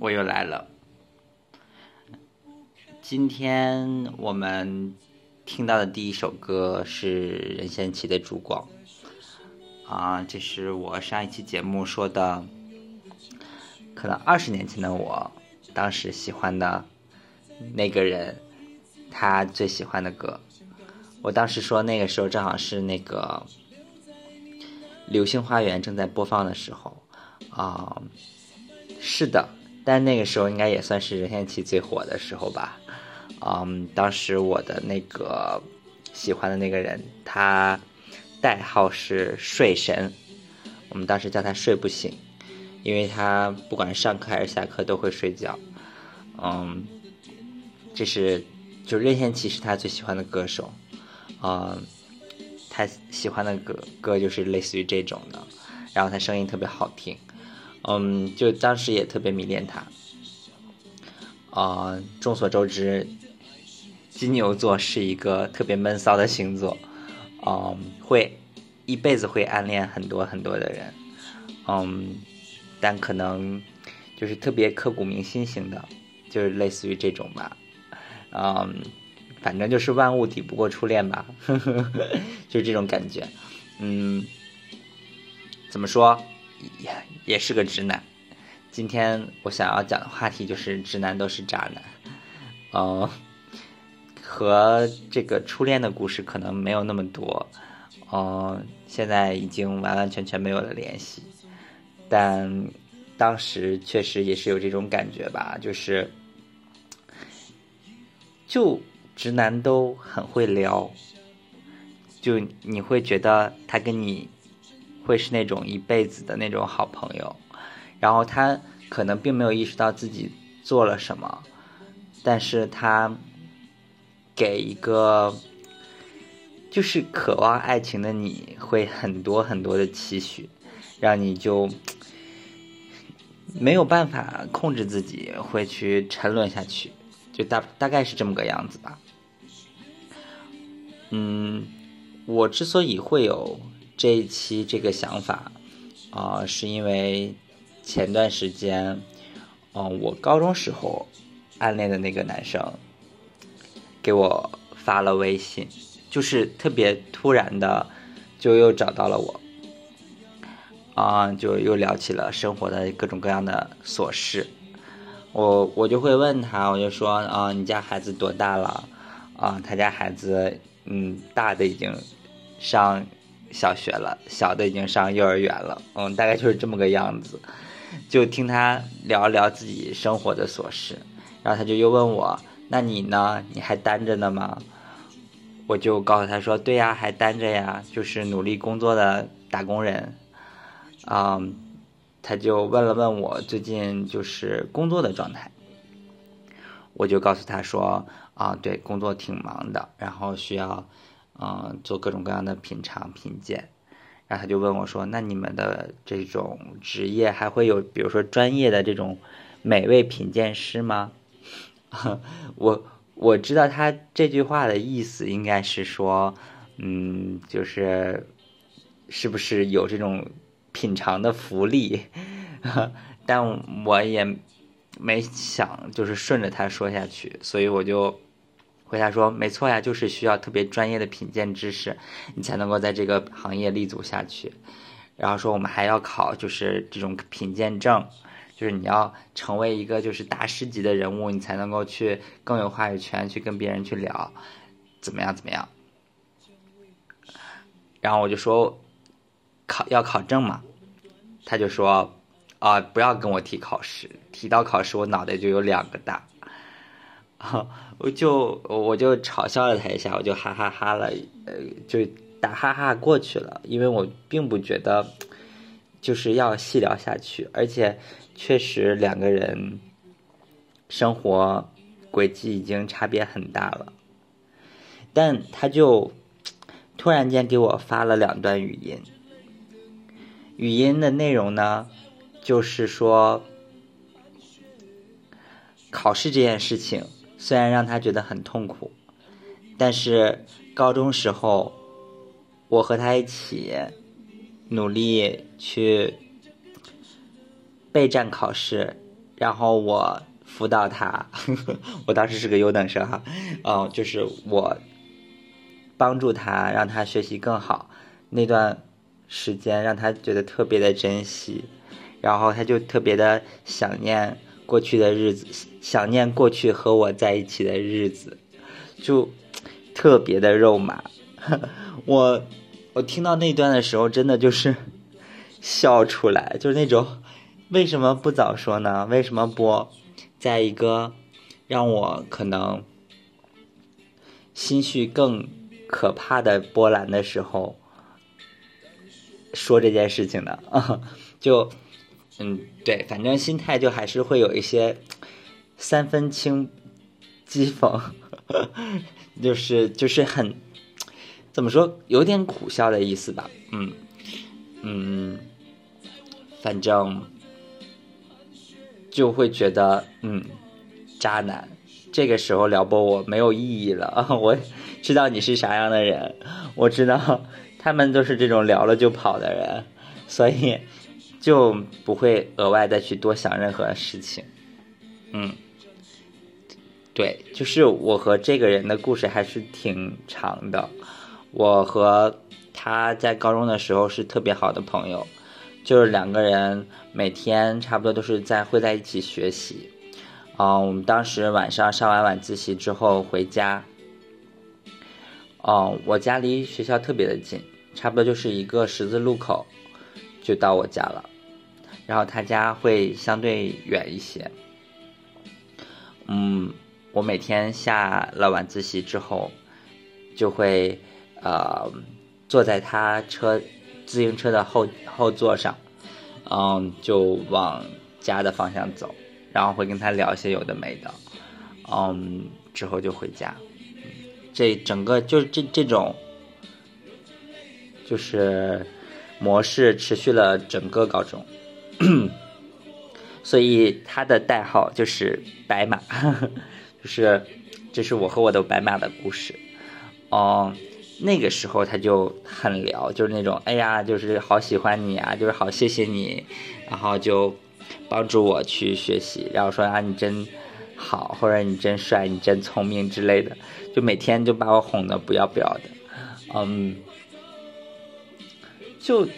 我又来了。今天我们听到的第一首歌是任贤齐的《烛光》啊，这是我上一期节目说的，可能二十年前的我，当时喜欢的那个人，他最喜欢的歌。我当时说那个时候正好是那个《流星花园》正在播放的时候啊、是的，但那个时候应该也算是任贤齐最火的时候吧。嗯，当时我的那个喜欢的那个人，他代号是睡神，我们当时叫他睡不醒，因为他不管上课还是下课都会睡觉。嗯，这是就任贤齐是他最喜欢的歌手。嗯，他喜欢的歌歌就是类似于这种的，然后他声音特别好听，嗯，就当时也特别迷恋他。啊、众所周知，金牛座是一个特别闷骚的星座，嗯，会一辈子会暗恋很多很多的人，嗯，但可能就是特别刻骨铭心型的，就是类似于这种吧，嗯。反正就是万物抵不过初恋吧，呵 呵就是这种感觉。嗯，怎么说，也也是个直男。今天我想要讲的话题就是直男都是渣男。嗯、和这个初恋的故事可能没有那么多。嗯、现在已经完完全全没有了联系，但当时确实也是有这种感觉吧，就是就。直男都很会聊，就你会觉得他跟你会是那种一辈子的那种好朋友，然后他可能并没有意识到自己做了什么，但是他给一个就是渴望爱情的你会很多很多的期许，让你就没有办法控制自己，会去沉沦下去，就大大概是这么个样子吧。嗯，我之所以会有这一期这个想法，啊、是因为前段时间，嗯、我高中时候暗恋的那个男生给我发了微信，就是特别突然的，就又找到了我，啊、就又聊起了生活的各种各样的琐事。我我就会问他，我就说啊、你家孩子多大了？啊、他家孩子。嗯，大的已经上小学了，小的已经上幼儿园了。嗯，大概就是这么个样子。就听他聊聊自己生活的琐事，然后他就又问我：“那你呢？你还单着呢吗？”我就告诉他说：“对呀，还单着呀，就是努力工作的打工人。”嗯，他就问了问我最近就是工作的状态，我就告诉他说。啊，对，工作挺忙的，然后需要，嗯，做各种各样的品尝品鉴，然后他就问我说：“那你们的这种职业还会有，比如说专业的这种美味品鉴师吗？” 我我知道他这句话的意思应该是说，嗯，就是是不是有这种品尝的福利，但我也没想就是顺着他说下去，所以我就。回答说：“没错呀，就是需要特别专业的品鉴知识，你才能够在这个行业立足下去。然后说我们还要考，就是这种品鉴证，就是你要成为一个就是大师级的人物，你才能够去更有话语权，去跟别人去聊，怎么样怎么样。然后我就说考要考证嘛，他就说啊，不要跟我提考试，提到考试我脑袋就有两个大。” 我就我就嘲笑了他一下，我就哈哈哈了，呃，就打哈哈过去了，因为我并不觉得就是要细聊下去，而且确实两个人生活轨迹已经差别很大了，但他就突然间给我发了两段语音，语音的内容呢，就是说考试这件事情虽然让他觉得很痛苦，但是高中时候我和他一起。努力去备战考试，然后我辅导他。我当时是个优等生哈，嗯，就是我帮助他，让他学习更好。那段时间让他觉得特别的珍惜，然后他就特别的想念过去的日子，想念过去和我在一起的日子，就特别的肉麻。我。我听到那段的时候，真的就是笑出来，就是那种为什么不早说呢？为什么不在一个让我可能心绪更可怕的波澜的时候说这件事情呢？就嗯，对，反正心态就还是会有一些三分轻讥讽，就是就是很。怎么说？有点苦笑的意思吧。嗯嗯，反正就会觉得，嗯，渣男。这个时候撩拨我没有意义了。我知道你是啥样的人，我知道他们都是这种聊了就跑的人，所以就不会额外再去多想任何事情。嗯，对，就是我和这个人的故事还是挺长的。我和他在高中的时候是特别好的朋友，就是两个人每天差不多都是在会在一起学习。嗯，我们当时晚上上完晚自习之后回家，哦，我家离学校特别的近，差不多就是一个十字路口就到我家了，然后他家会相对远一些。嗯，我每天下了晚自习之后就会。呃，坐在他车自行车的后后座上，嗯，就往家的方向走，然后会跟他聊一些有的没的，嗯，之后就回家。这整个就这这种，就是模式持续了整个高中，所以他的代号就是白马，就是这是我和我的白马的故事，嗯。那个时候他就很聊，就是那种哎呀，就是好喜欢你啊，就是好谢谢你，然后就帮助我去学习，然后说啊你真好，或者你真帅，你真聪明之类的，就每天就把我哄得不要不要的，嗯，就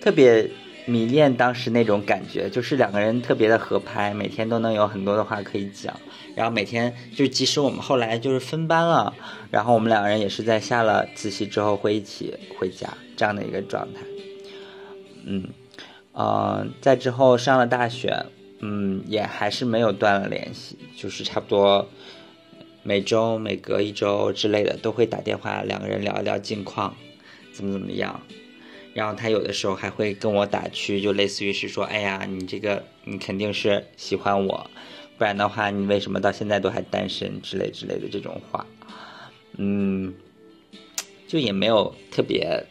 特别迷恋当时那种感觉，就是两个人特别的合拍，每天都能有很多的话可以讲。然后每天就，即使我们后来就是分班了，然后我们两个人也是在下了自习之后会一起回家这样的一个状态。嗯，呃，在之后上了大学，嗯，也还是没有断了联系，就是差不多每周每隔一周之类的都会打电话，两个人聊一聊近况，怎么怎么样。然后他有的时候还会跟我打趣，就类似于是说，哎呀，你这个你肯定是喜欢我。不然的话，你为什么到现在都还单身之类之类的这种话，嗯，就也没有特别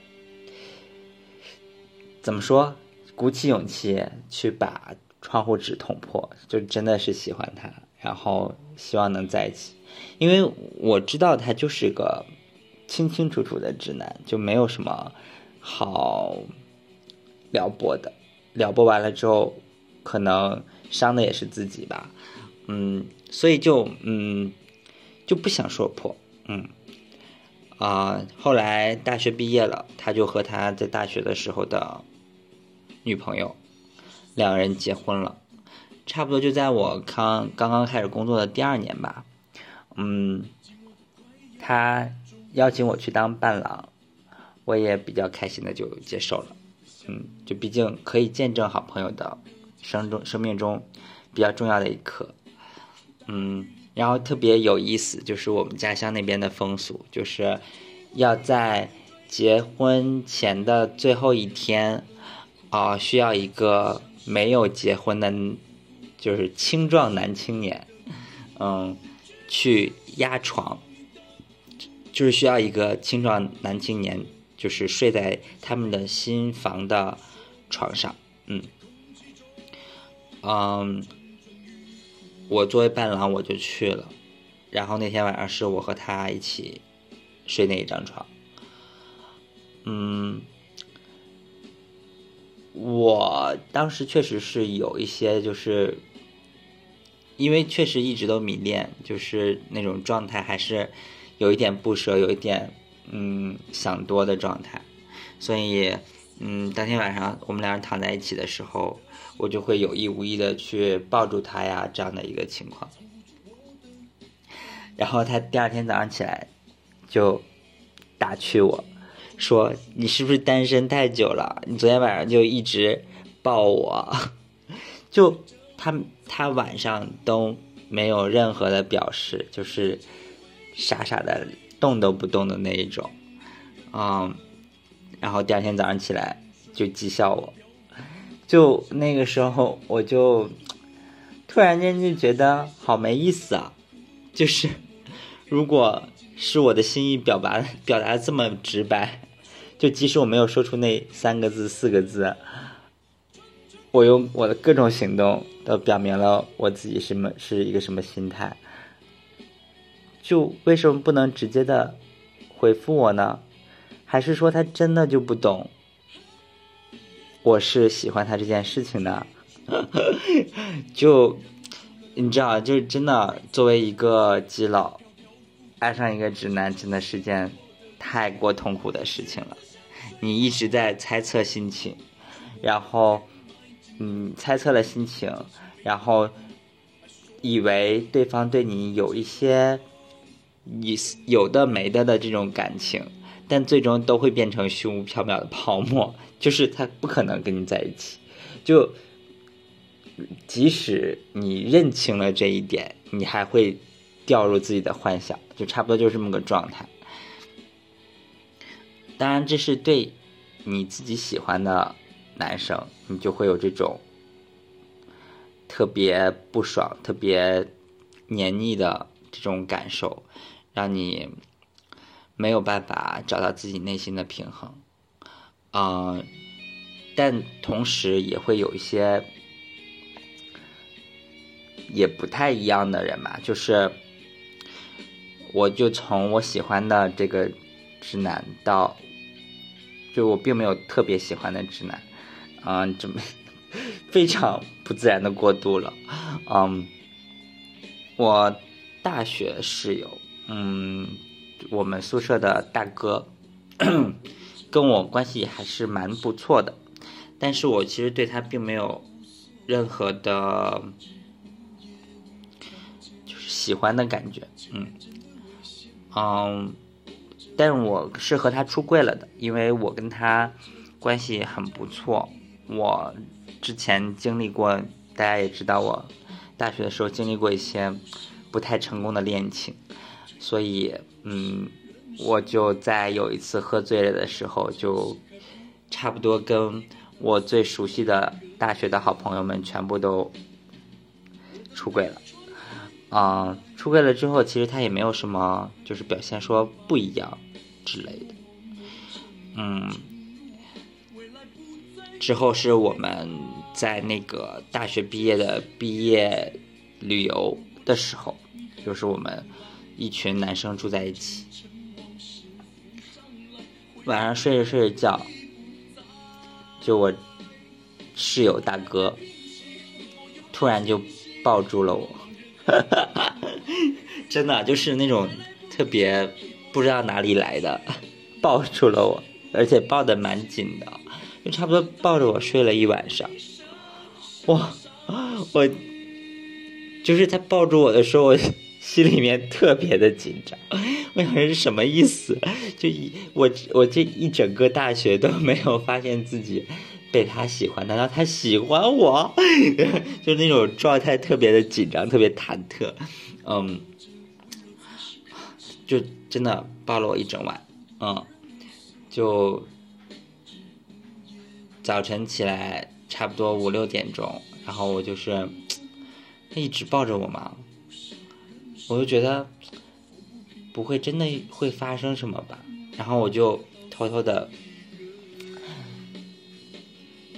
怎么说，鼓起勇气去把窗户纸捅破，就真的是喜欢他，然后希望能在一起，因为我知道他就是个清清楚楚的直男，就没有什么好撩拨的，撩拨完了之后，可能伤的也是自己吧。嗯，所以就嗯就不想说破，嗯。啊，后来大学毕业了，他就和他在大学的时候的女朋友两人结婚了，差不多就在我刚刚刚开始工作的第二年吧，嗯，他邀请我去当伴郎，我也比较开心的就接受了，嗯，就毕竟可以见证好朋友的生中生命中比较重要的一刻。嗯，然后特别有意思，就是我们家乡那边的风俗，就是要在结婚前的最后一天，啊，需要一个没有结婚的，就是青壮男青年，嗯，去压床，就是需要一个青壮男青年，就是睡在他们的新房的床上，嗯，嗯，我作为伴郎我就去了，然后那天晚上是我和他一起睡那一张床，嗯。我当时确实是有一些，就是因为确实一直都迷恋，就是那种状态，还是有一点不舍，有一点嗯想多的状态。所以嗯，当天晚上我们两人躺在一起的时候，我就会有意无意的去抱住他呀，这样的一个情况。然后他第二天早上起来就打趣我。说你是不是单身太久了？你昨天晚上就一直抱我，就他他晚上都没有任何的表示，就是傻傻的动都不动的那一种，嗯，然后第二天早上起来就讥笑我，就那个时候我就突然间就觉得好没意思啊，就是如果是我的心意表达表达这么直白。就即使我没有说出那三个字、四个字，我用我的各种行动都表明了我自己什么是一个什么心态。就为什么不能直接的回复我呢？还是说他真的就不懂我是喜欢他这件事情呢？就你知道，就是真的，作为一个基佬，爱上一个直男，真的是件太过痛苦的事情了。你一直在猜测心情，然后，嗯，猜测了心情，然后以为对方对你有一些有有的没的的这种感情，但最终都会变成虚无缥缈的泡沫，就是他不可能跟你在一起。就即使你认清了这一点，你还会掉入自己的幻想，就差不多就是这么个状态。当然，这是对你自己喜欢的男生，你就会有这种特别不爽、特别黏腻的这种感受，让你没有办法找到自己内心的平衡。嗯，但同时也会有一些也不太一样的人吧，就是我就从我喜欢的这个直男到。就我并没有特别喜欢的直男，嗯，这么非常不自然的过渡了，嗯，我大学室友，嗯，我们宿舍的大哥，跟我关系还是蛮不错的，但是我其实对他并没有任何的，就是喜欢的感觉，嗯，嗯。但我是和他出柜了的，因为我跟他关系很不错。我之前经历过，大家也知道，我大学的时候经历过一些不太成功的恋情，所以，嗯，我就在有一次喝醉了的时候，就差不多跟我最熟悉的大学的好朋友们全部都出轨了。嗯，出柜了之后，其实他也没有什么，就是表现说不一样。之类的，嗯，之后是我们在那个大学毕业的毕业旅游的时候，就是我们一群男生住在一起，晚上睡着睡着觉，就我室友大哥突然就抱住了我，真的就是那种特别。不知道哪里来的，抱住了我，而且抱得蛮紧的，就差不多抱着我睡了一晚上。哇，我就是他抱住我的时候，我心里面特别的紧张。我想是什么意思？就一我我这一整个大学都没有发现自己被他喜欢，难道他喜欢我？就那种状态特别的紧张，特别忐忑。嗯，就。真的抱了我一整晚，嗯，就早晨起来差不多五六点钟，然后我就是他一直抱着我嘛，我就觉得不会真的会发生什么吧，然后我就偷偷的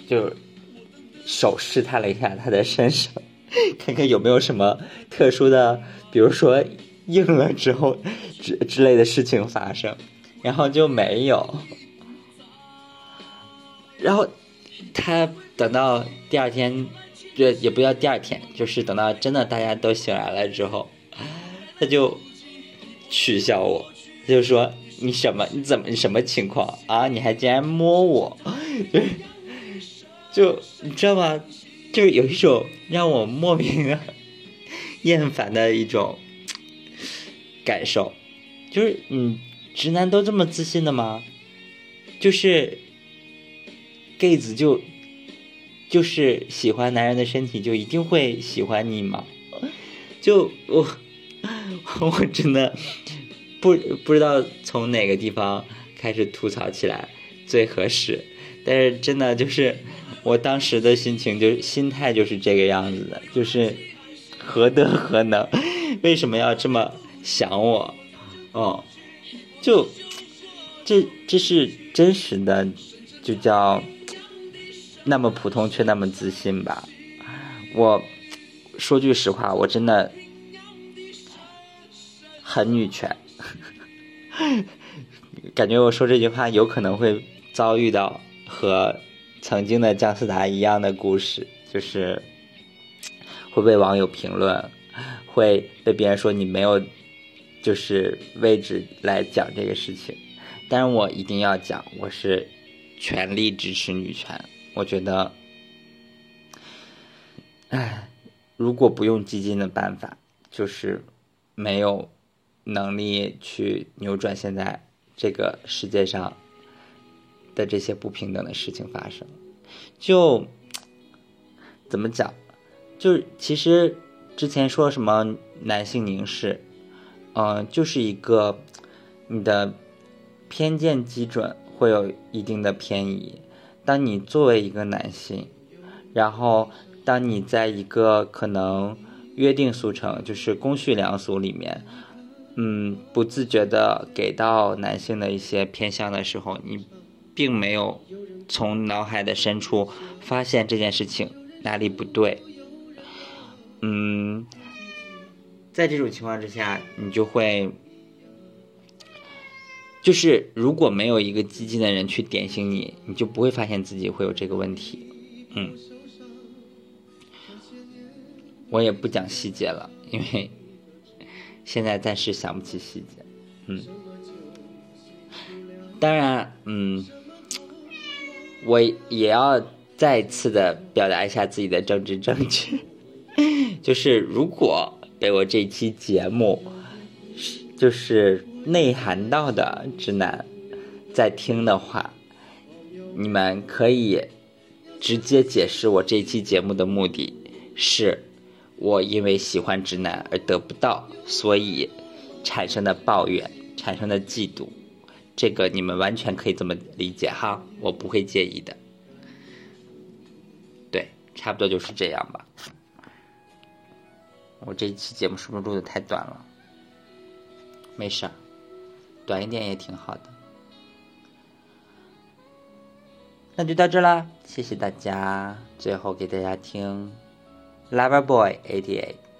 就手试探了一下他的身上，看看有没有什么特殊的，比如说硬了之后之之类的事情发生，然后就没有。然后他等到第二天，这也不叫第二天，就是等到真的大家都醒来了之后，他就取笑我，他就说你什么你怎么什么情况啊？你还竟然摸我，就你知道吗？就是有一种让我莫名的 厌烦的一种感受，就是嗯，直男都这么自信的吗？就是。gay 子就就是喜欢男人的身体，就一定会喜欢你吗？就我 我真的不不知道从哪个地方开始吐槽起来最合适，但是真的就是我当时的心情，就是心态就是这个样子的，就是何德何能，为什么要这么想我？哦，就这这是真实的，就叫。那么普通却那么自信吧，我说句实话，我真的很女权，感觉我说这句话有可能会遭遇到和曾经的姜思达一样的故事，就是会被网友评论，会被别人说你没有就是位置来讲这个事情，但是我一定要讲，我是全力支持女权。我觉得，哎，如果不用基金的办法，就是没有能力去扭转现在这个世界上的这些不平等的事情发生。就怎么讲？就其实之前说什么男性凝视，嗯，就是一个你的偏见基准会有一定的偏移。当你作为一个男性，然后当你在一个可能约定俗成，就是公序良俗里面，嗯，不自觉的给到男性的一些偏向的时候，你并没有从脑海的深处发现这件事情哪里不对，嗯，在这种情况之下，你就会。就是如果没有一个激进的人去点醒你，你就不会发现自己会有这个问题。嗯，我也不讲细节了，因为现在暂时想不起细节。嗯，当然，嗯，我也要再次的表达一下自己的政治正确，就是如果被我这期节目，就是。内涵到的直男在听的话，你们可以直接解释我这期节目的目的是，我因为喜欢直男而得不到，所以产生的抱怨、产生的嫉妒，这个你们完全可以这么理解哈，我不会介意的。对，差不多就是这样吧。我这一期节目是不是录的太短了？没事。短一点也挺好的，那就到这啦，谢谢大家。最后给大家听《Loverboy88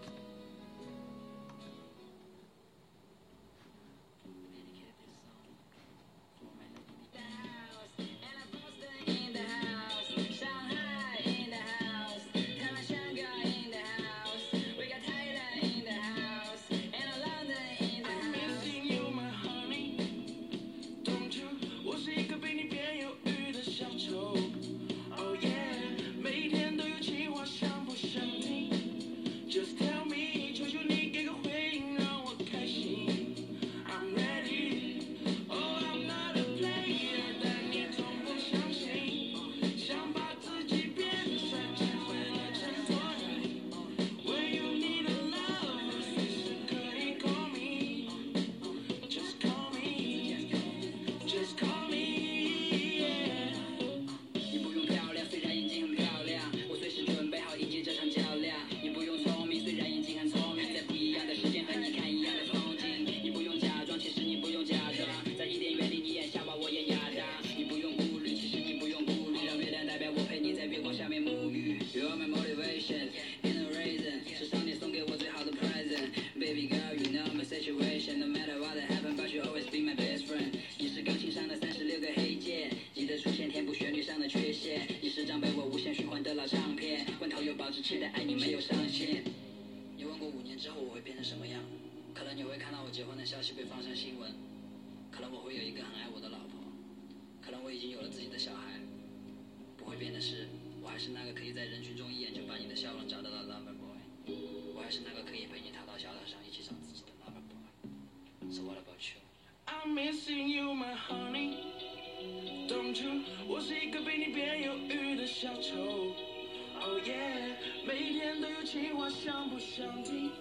情话想不想听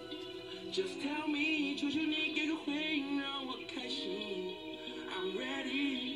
？Just tell me，求求你给个回应，让我开心。I'm ready。